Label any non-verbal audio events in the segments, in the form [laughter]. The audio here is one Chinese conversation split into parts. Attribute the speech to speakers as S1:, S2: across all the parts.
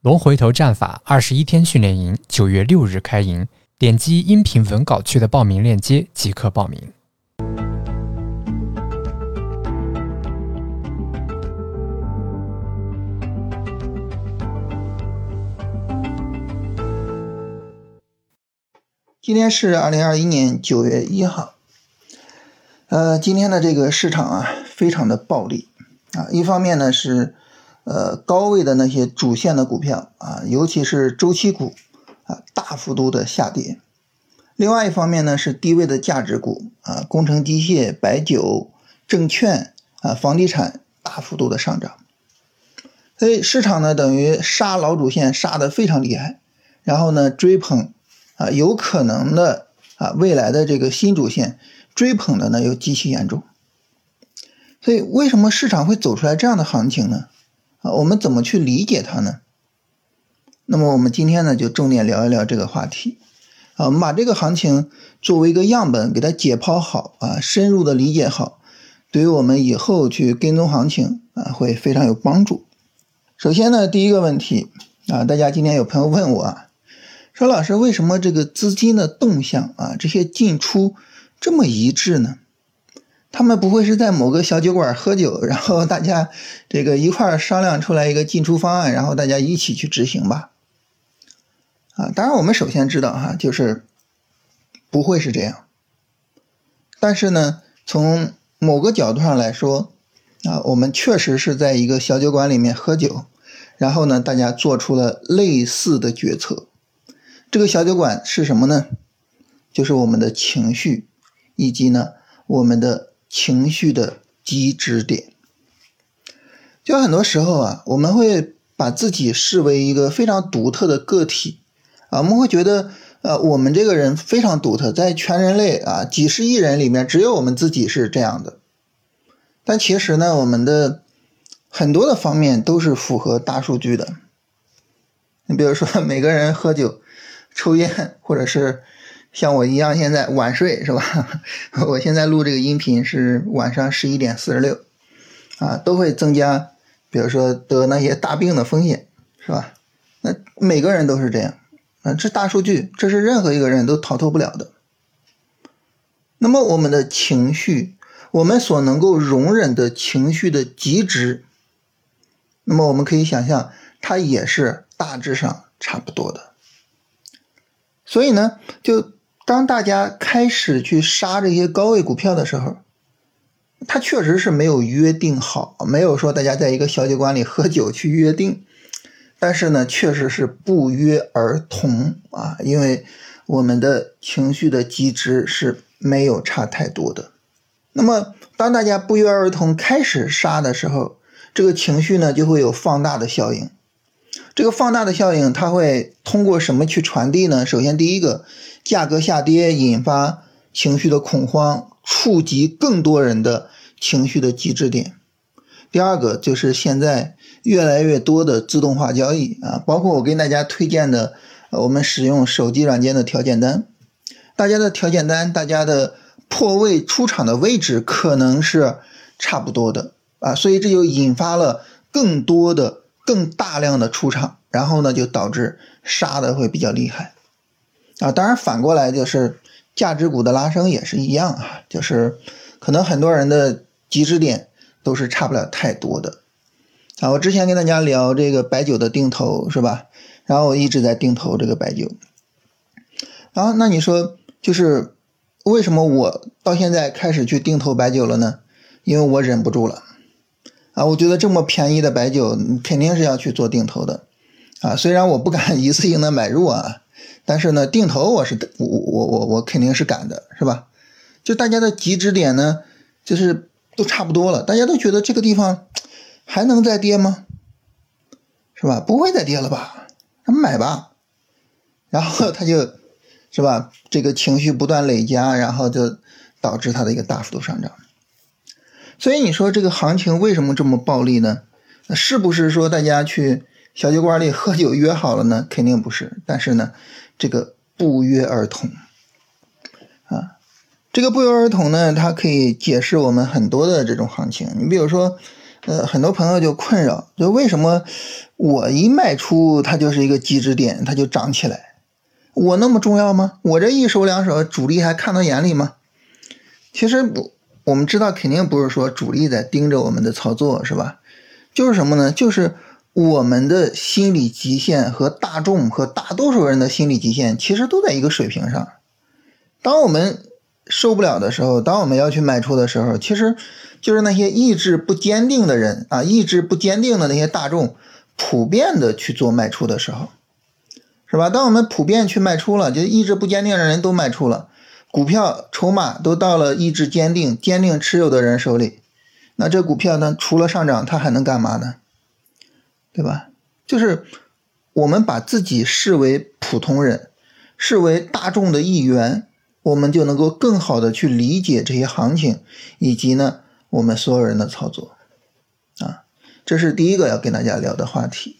S1: 龙回头战法二十一天训练营九月六日开营，点击音频文稿区的报名链接即可报名。
S2: 今天是二零二一年九月一号，呃，今天的这个市场啊，非常的暴力啊。一方面呢是，呃，高位的那些主线的股票啊，尤其是周期股啊，大幅度的下跌；另外一方面呢是低位的价值股啊，工程机械、白酒、证券啊、房地产大幅度的上涨。所以市场呢等于杀老主线杀的非常厉害，然后呢追捧。啊，有可能的啊，未来的这个新主线追捧的呢又极其严重，所以为什么市场会走出来这样的行情呢？我们怎么去理解它呢？那么我们今天呢就重点聊一聊这个话题，啊，我们把这个行情作为一个样本给它解剖好啊，深入的理解好，对于我们以后去跟踪行情啊会非常有帮助。首先呢，第一个问题啊，大家今天有朋友问我啊。说老师，为什么这个资金的动向啊，这些进出这么一致呢？他们不会是在某个小酒馆喝酒，[laughs] 然后大家这个一块商量出来一个进出方案，然后大家一起去执行吧？啊，当然我们首先知道哈，就是不会是这样。但是呢，从某个角度上来说，啊，我们确实是在一个小酒馆里面喝酒，然后呢，大家做出了类似的决策。这个小酒馆是什么呢？就是我们的情绪，以及呢我们的情绪的极值点。就很多时候啊，我们会把自己视为一个非常独特的个体啊，我们会觉得呃我们这个人非常独特，在全人类啊几十亿人里面，只有我们自己是这样的。但其实呢，我们的很多的方面都是符合大数据的。你比如说，每个人喝酒。抽烟，或者是像我一样现在晚睡是吧？[laughs] 我现在录这个音频是晚上十一点四十六，啊，都会增加，比如说得那些大病的风险，是吧？那每个人都是这样，啊，这大数据，这是任何一个人都逃脱不了的。那么我们的情绪，我们所能够容忍的情绪的极值，那么我们可以想象，它也是大致上差不多的。所以呢，就当大家开始去杀这些高位股票的时候，他确实是没有约定好，没有说大家在一个小酒馆里喝酒去约定，但是呢，确实是不约而同啊，因为我们的情绪的机制是没有差太多的。那么，当大家不约而同开始杀的时候，这个情绪呢就会有放大的效应。这个放大的效应，它会通过什么去传递呢？首先，第一个，价格下跌引发情绪的恐慌，触及更多人的情绪的极致点。第二个，就是现在越来越多的自动化交易啊，包括我给大家推荐的，我们使用手机软件的条件单，大家的条件单，大家的破位出场的位置可能是差不多的啊，所以这就引发了更多的。更大量的出场，然后呢，就导致杀的会比较厉害啊。当然，反过来就是价值股的拉升也是一样啊，就是可能很多人的极值点都是差不了太多的啊。我之前跟大家聊这个白酒的定投是吧？然后我一直在定投这个白酒。然后那你说，就是为什么我到现在开始去定投白酒了呢？因为我忍不住了。啊，我觉得这么便宜的白酒，肯定是要去做定投的，啊，虽然我不敢 [laughs] 一次性的买入啊，但是呢，定投我是我我我我肯定是敢的，是吧？就大家的极值点呢，就是都差不多了，大家都觉得这个地方还能再跌吗？是吧？不会再跌了吧？那买吧，然后他就，是吧？这个情绪不断累加，然后就导致它的一个大幅度上涨。所以你说这个行情为什么这么暴利呢？那是不是说大家去小酒馆里喝酒约好了呢？[laughs] 肯定不是。但是呢，这个不约而同啊，这个不约而同呢，它可以解释我们很多的这种行情。你比如说，呃，很多朋友就困扰，就为什么我一卖出它就是一个极值点，它就涨起来？我那么重要吗？我这一手两手，主力还看到眼里吗？其实不我们知道，肯定不是说主力在盯着我们的操作，是吧？就是什么呢？就是我们的心理极限和大众和大多数人的心理极限其实都在一个水平上。当我们受不了的时候，当我们要去卖出的时候，其实。就是那些意志不坚定的人啊，意志不坚定的那些大众，普遍的去做卖出的时候，是吧？当我们普遍去卖出了，就意志不坚定的人都卖出了，股票筹码都到了意志坚定、坚定持有的人手里，那这股票呢，除了上涨，它还能干嘛呢？对吧？就是我们把自己视为普通人，视为大众的一员，我们就能够更好的去理解这些行情，以及呢。我们所有人的操作，啊，这是第一个要跟大家聊的话题。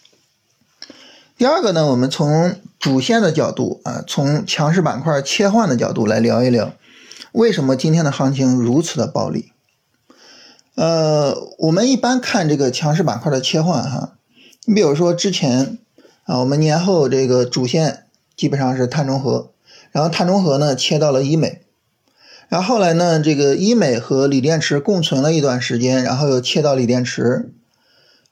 S2: 第二个呢，我们从主线的角度啊，从强势板块切换的角度来聊一聊，为什么今天的行情如此的暴力？呃，我们一般看这个强势板块的切换哈，你比如说之前啊，我们年后这个主线基本上是碳中和，然后碳中和呢切到了医美。然后后来呢，这个医美和锂电池共存了一段时间，然后又切到锂电池，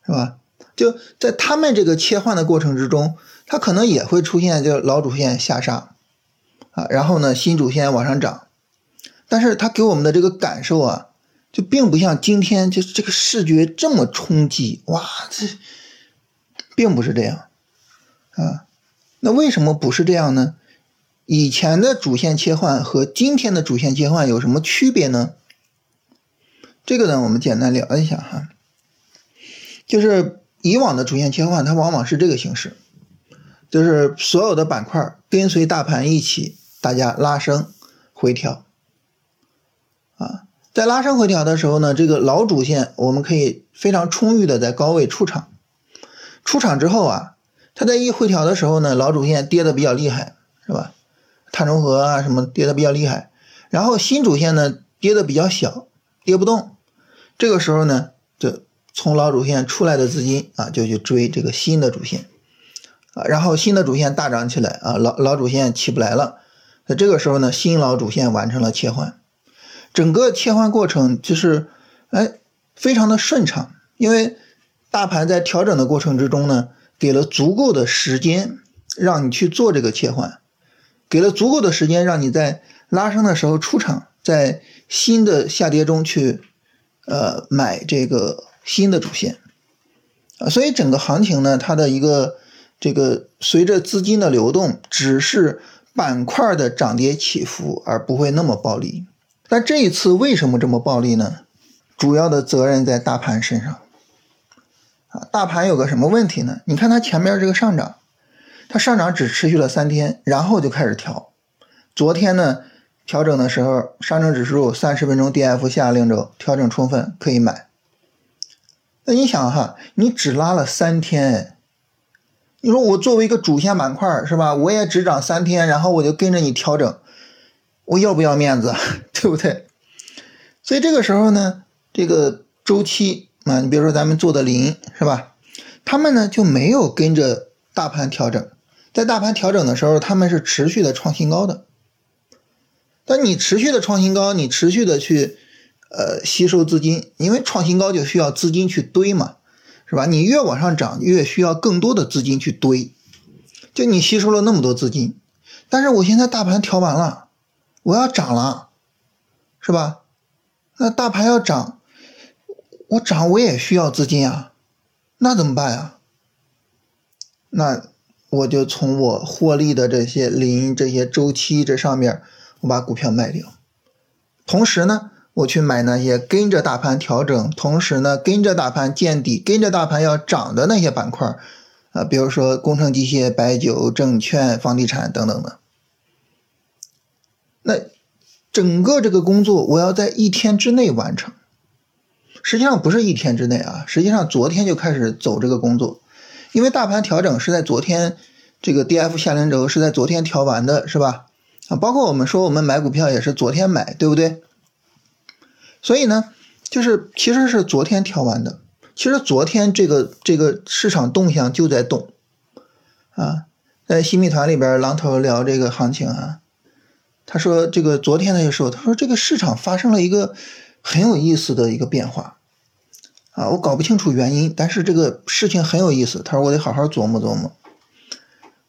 S2: 是吧？就在他们这个切换的过程之中，它可能也会出现就老主线下杀啊，然后呢新主线往上涨，但是它给我们的这个感受啊，就并不像今天就这个视觉这么冲击，哇，这并不是这样啊。那为什么不是这样呢？以前的主线切换和今天的主线切换有什么区别呢？这个呢，我们简单聊一下哈。就是以往的主线切换，它往往是这个形式，就是所有的板块跟随大盘一起，大家拉升回调。啊，在拉升回调的时候呢，这个老主线我们可以非常充裕的在高位出场。出场之后啊，它在一回调的时候呢，老主线跌的比较厉害，是吧？碳中和啊，什么跌的比较厉害，然后新主线呢跌的比较小，跌不动。这个时候呢，就从老主线出来的资金啊，就去追这个新的主线啊，然后新的主线大涨起来啊，老老主线起不来了。那这个时候呢，新老主线完成了切换，整个切换过程就是哎非常的顺畅，因为大盘在调整的过程之中呢，给了足够的时间让你去做这个切换。给了足够的时间，让你在拉升的时候出场，在新的下跌中去，呃，买这个新的主线，啊，所以整个行情呢，它的一个这个随着资金的流动，只是板块的涨跌起伏，而不会那么暴力。但这一次为什么这么暴力呢？主要的责任在大盘身上，啊，大盘有个什么问题呢？你看它前面这个上涨。它上涨只持续了三天，然后就开始调。昨天呢，调整的时候，上证指数三十分钟 D F 下令轴调整充分，可以买。那你想哈，你只拉了三天，你说我作为一个主线板块是吧？我也只涨三天，然后我就跟着你调整，我要不要面子？[laughs] 对不对？所以这个时候呢，这个周期啊，你比如说咱们做的零是吧？他们呢就没有跟着大盘调整。在大盘调整的时候，他们是持续的创新高的。但你持续的创新高，你持续的去呃吸收资金，因为创新高就需要资金去堆嘛，是吧？你越往上涨，越需要更多的资金去堆。就你吸收了那么多资金，但是我现在大盘调完了，我要涨了，是吧？那大盘要涨，我涨我也需要资金啊，那怎么办呀？那。我就从我获利的这些零这些周期这上面，我把股票卖掉，同时呢，我去买那些跟着大盘调整，同时呢跟着大盘见底、跟着大盘要涨的那些板块，啊，比如说工程机械、白酒、证券、房地产等等的。那整个这个工作我要在一天之内完成，实际上不是一天之内啊，实际上昨天就开始走这个工作。因为大盘调整是在昨天，这个 D F 下零轴是在昨天调完的，是吧？啊，包括我们说我们买股票也是昨天买，对不对？所以呢，就是其实是昨天调完的，其实昨天这个这个市场动向就在动。啊，在新密团里边，狼头聊这个行情啊，他说这个昨天他就说，他说这个市场发生了一个很有意思的一个变化。啊，我搞不清楚原因，但是这个事情很有意思，他说我得好好琢磨琢磨。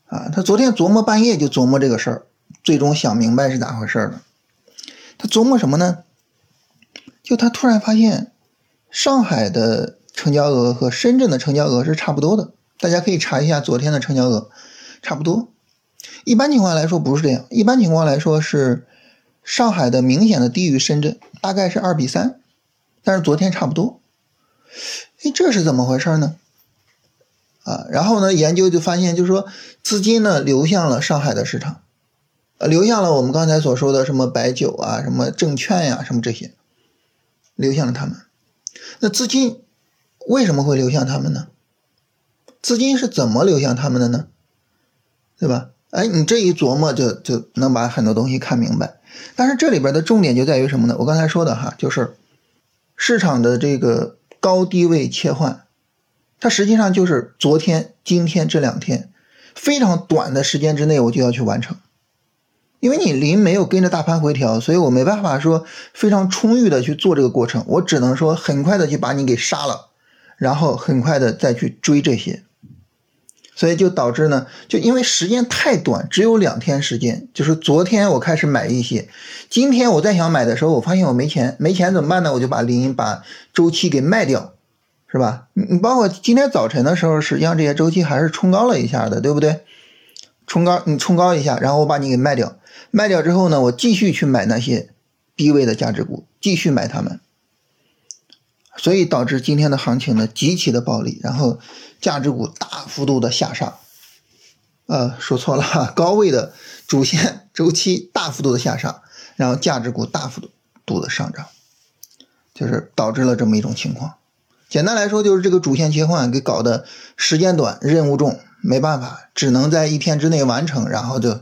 S2: 啊，他昨天琢磨半夜就琢磨这个事儿，最终想明白是咋回事了。他琢磨什么呢？就他突然发现，上海的成交额和深圳的成交额是差不多的。大家可以查一下昨天的成交额，差不多。一般情况来说不是这样，一般情况来说是上海的明显的低于深圳，大概是二比三，但是昨天差不多。哎，这是怎么回事呢？啊，然后呢，研究就发现，就是说资金呢流向了上海的市场。呃，流向了我们刚才所说的什么白酒啊、什么证券呀、什么这些，流向了他们。那资金为什么会流向他们呢？资金是怎么流向他们的呢？对吧？哎，你这一琢磨，就就能把很多东西看明白。但是这里边的重点就在于什么呢？我刚才说的哈，就是市场的这个高低位切换，它实际上就是昨天、今天这两天非常短的时间之内，我就要去完成。因为你临没有跟着大盘回调，所以我没办法说非常充裕的去做这个过程，我只能说很快的去把你给杀了，然后很快的再去追这些，所以就导致呢，就因为时间太短，只有两天时间，就是昨天我开始买一些，今天我再想买的时候，我发现我没钱，没钱怎么办呢？我就把临把周期给卖掉，是吧？你你包括今天早晨的时候，实际上这些周期还是冲高了一下的，对不对？冲高你冲高一下，然后我把你给卖掉。卖掉之后呢，我继续去买那些低位的价值股，继续买它们，所以导致今天的行情呢极其的暴利，然后价值股大幅度的下杀，呃，说错了，[laughs] 高位的主线周期大幅度的下杀，然后价值股大幅度的上涨，就是导致了这么一种情况。简单来说，就是这个主线切换给搞的时间短，任务重，没办法，只能在一天之内完成，然后就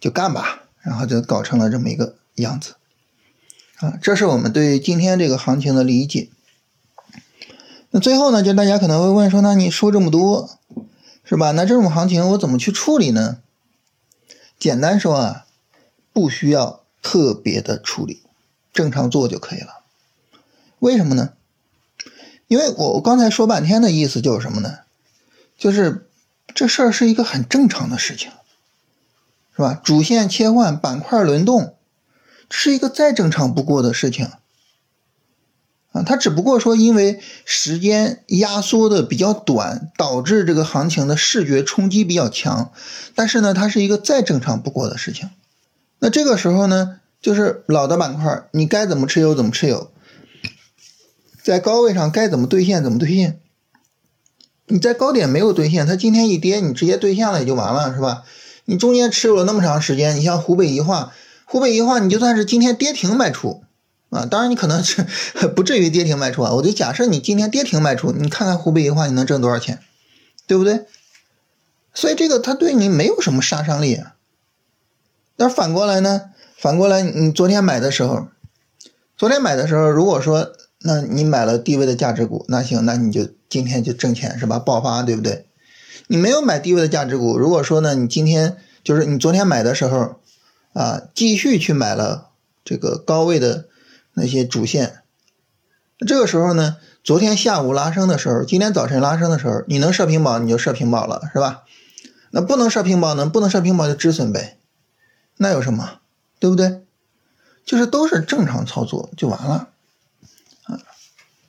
S2: 就干吧。然后就搞成了这么一个样子，啊，这是我们对今天这个行情的理解。那最后呢，就大家可能会问说，那你说这么多，是吧？那这种行情我怎么去处理呢？简单说啊，不需要特别的处理，正常做就可以了。为什么呢？因为我刚才说半天的意思就是什么呢？就是这事儿是一个很正常的事情。是吧？主线切换，板块轮动，是一个再正常不过的事情啊。它只不过说，因为时间压缩的比较短，导致这个行情的视觉冲击比较强。但是呢，它是一个再正常不过的事情。那这个时候呢，就是老的板块，你该怎么持有怎么持有，在高位上该怎么兑现怎么兑现。你在高点没有兑现，它今天一跌，你直接兑现了也就完了，是吧？你中间持有了那么长时间，你像湖北宜化，湖北宜化你就算是今天跌停卖出啊，当然你可能是不至于跌停卖出啊，我就假设你今天跌停卖出，你看看湖北宜化你能挣多少钱，对不对？所以这个它对你没有什么杀伤力啊。但反过来呢，反过来你昨天买的时候，昨天买的时候，如果说那你买了低位的价值股，那行，那你就今天就挣钱是吧？爆发对不对？你没有买低位的价值股，如果说呢，你今天就是你昨天买的时候，啊，继续去买了这个高位的那些主线，这个时候呢，昨天下午拉升的时候，今天早晨拉升的时候，你能设平保你就设平保了，是吧？那不能设平保呢，不能设平保就止损呗，那有什么，对不对？就是都是正常操作就完了，啊，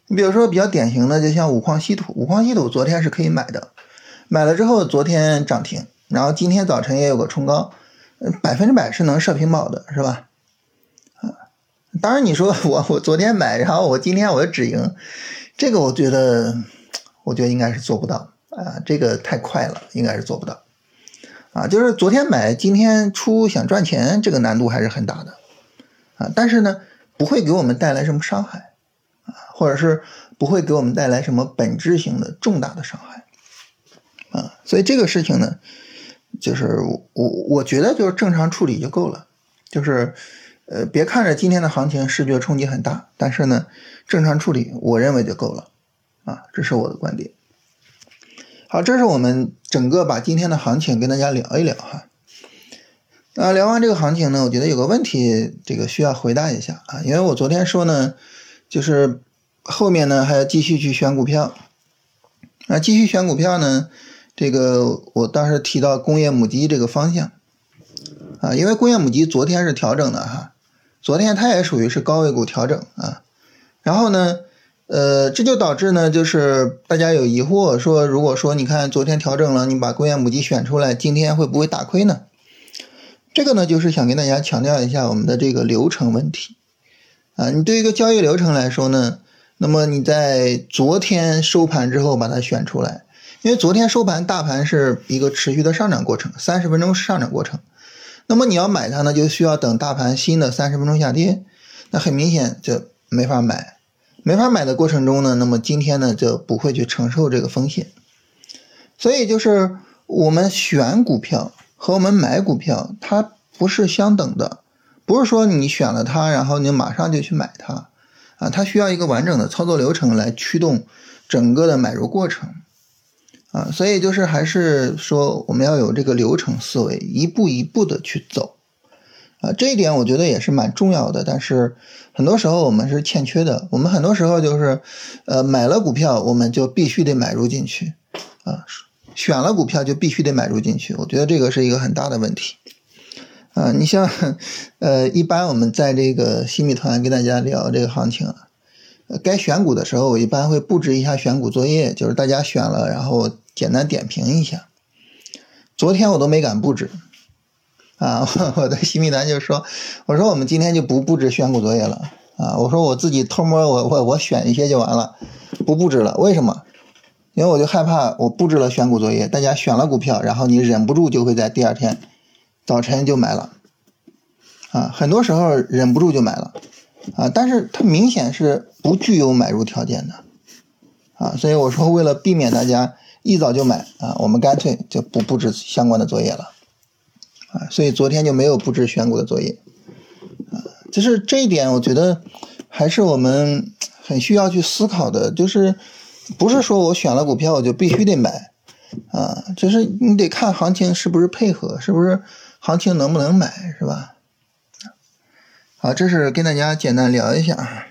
S2: 你比如说比较典型的，就像五矿稀土，五矿稀土昨天是可以买的。买了之后，昨天涨停，然后今天早晨也有个冲高，百分之百是能射平保的，是吧？啊，当然你说我我昨天买，然后我今天我就止盈，这个我觉得，我觉得应该是做不到啊，这个太快了，应该是做不到啊。就是昨天买，今天出想赚钱，这个难度还是很大的啊。但是呢，不会给我们带来什么伤害啊，或者是不会给我们带来什么本质性的重大的伤害。啊，所以这个事情呢，就是我我觉得就是正常处理就够了，就是呃别看着今天的行情视觉冲击很大，但是呢正常处理我认为就够了，啊，这是我的观点。好，这是我们整个把今天的行情跟大家聊一聊哈。那聊完这个行情呢，我觉得有个问题，这个需要回答一下啊，因为我昨天说呢，就是后面呢还要继续去选股票，那继续选股票呢，这个我当时提到工业母机这个方向啊，因为工业母机昨天是调整的哈，昨天它也属于是高位股调整啊，然后呢。呃，这就导致呢，就是大家有疑惑，说如果说你看昨天调整了，你把工业母机选出来，今天会不会打亏呢？这个呢，就是想跟大家强调一下我们的这个流程问题啊。你对一个交易流程来说呢，那么你在昨天收盘之后把它选出来，因为昨天收盘大盘是一个持续的上涨过程，三十分钟上涨过程，那么你要买它呢，就需要等大盘新的三十分钟下跌，那很明显就没法买。没法买的过程中呢，那么今天呢就不会去承受这个风险，所以就是我们选股票和我们买股票它不是相等的，不是说你选了它，然后你马上就去买它，啊，它需要一个完整的操作流程来驱动整个的买入过程，啊，所以就是还是说我们要有这个流程思维，一步一步的去走。啊，这一点我觉得也是蛮重要的，但是很多时候我们是欠缺的。我们很多时候就是，呃，买了股票我们就必须得买入进去，啊，选了股票就必须得买入进去。我觉得这个是一个很大的问题。啊，你像，呃，一般我们在这个新米团跟大家聊这个行情，该选股的时候，我一般会布置一下选股作业，就是大家选了，然后简单点评一下。昨天我都没敢布置。啊，[laughs] 我的新密团就说，我说我们今天就不布置选股作业了啊，我说我自己偷摸我我我选一些就完了，不布置了。为什么？因为我就害怕我布置了选股作业，大家选了股票，然后你忍不住就会在第二天早晨就买了啊，很多时候忍不住就买了啊，但是它明显是不具有买入条件的啊，所以我说为了避免大家一早就买啊，我们干脆就不布置相关的作业了。啊，所以昨天就没有布置选股的作业，啊，就是这一点，我觉得还是我们很需要去思考的，就是不是说我选了股票我就必须得买，啊，就是你得看行情是不是配合，是不是行情能不能买，是吧？好，这是跟大家简单聊一下。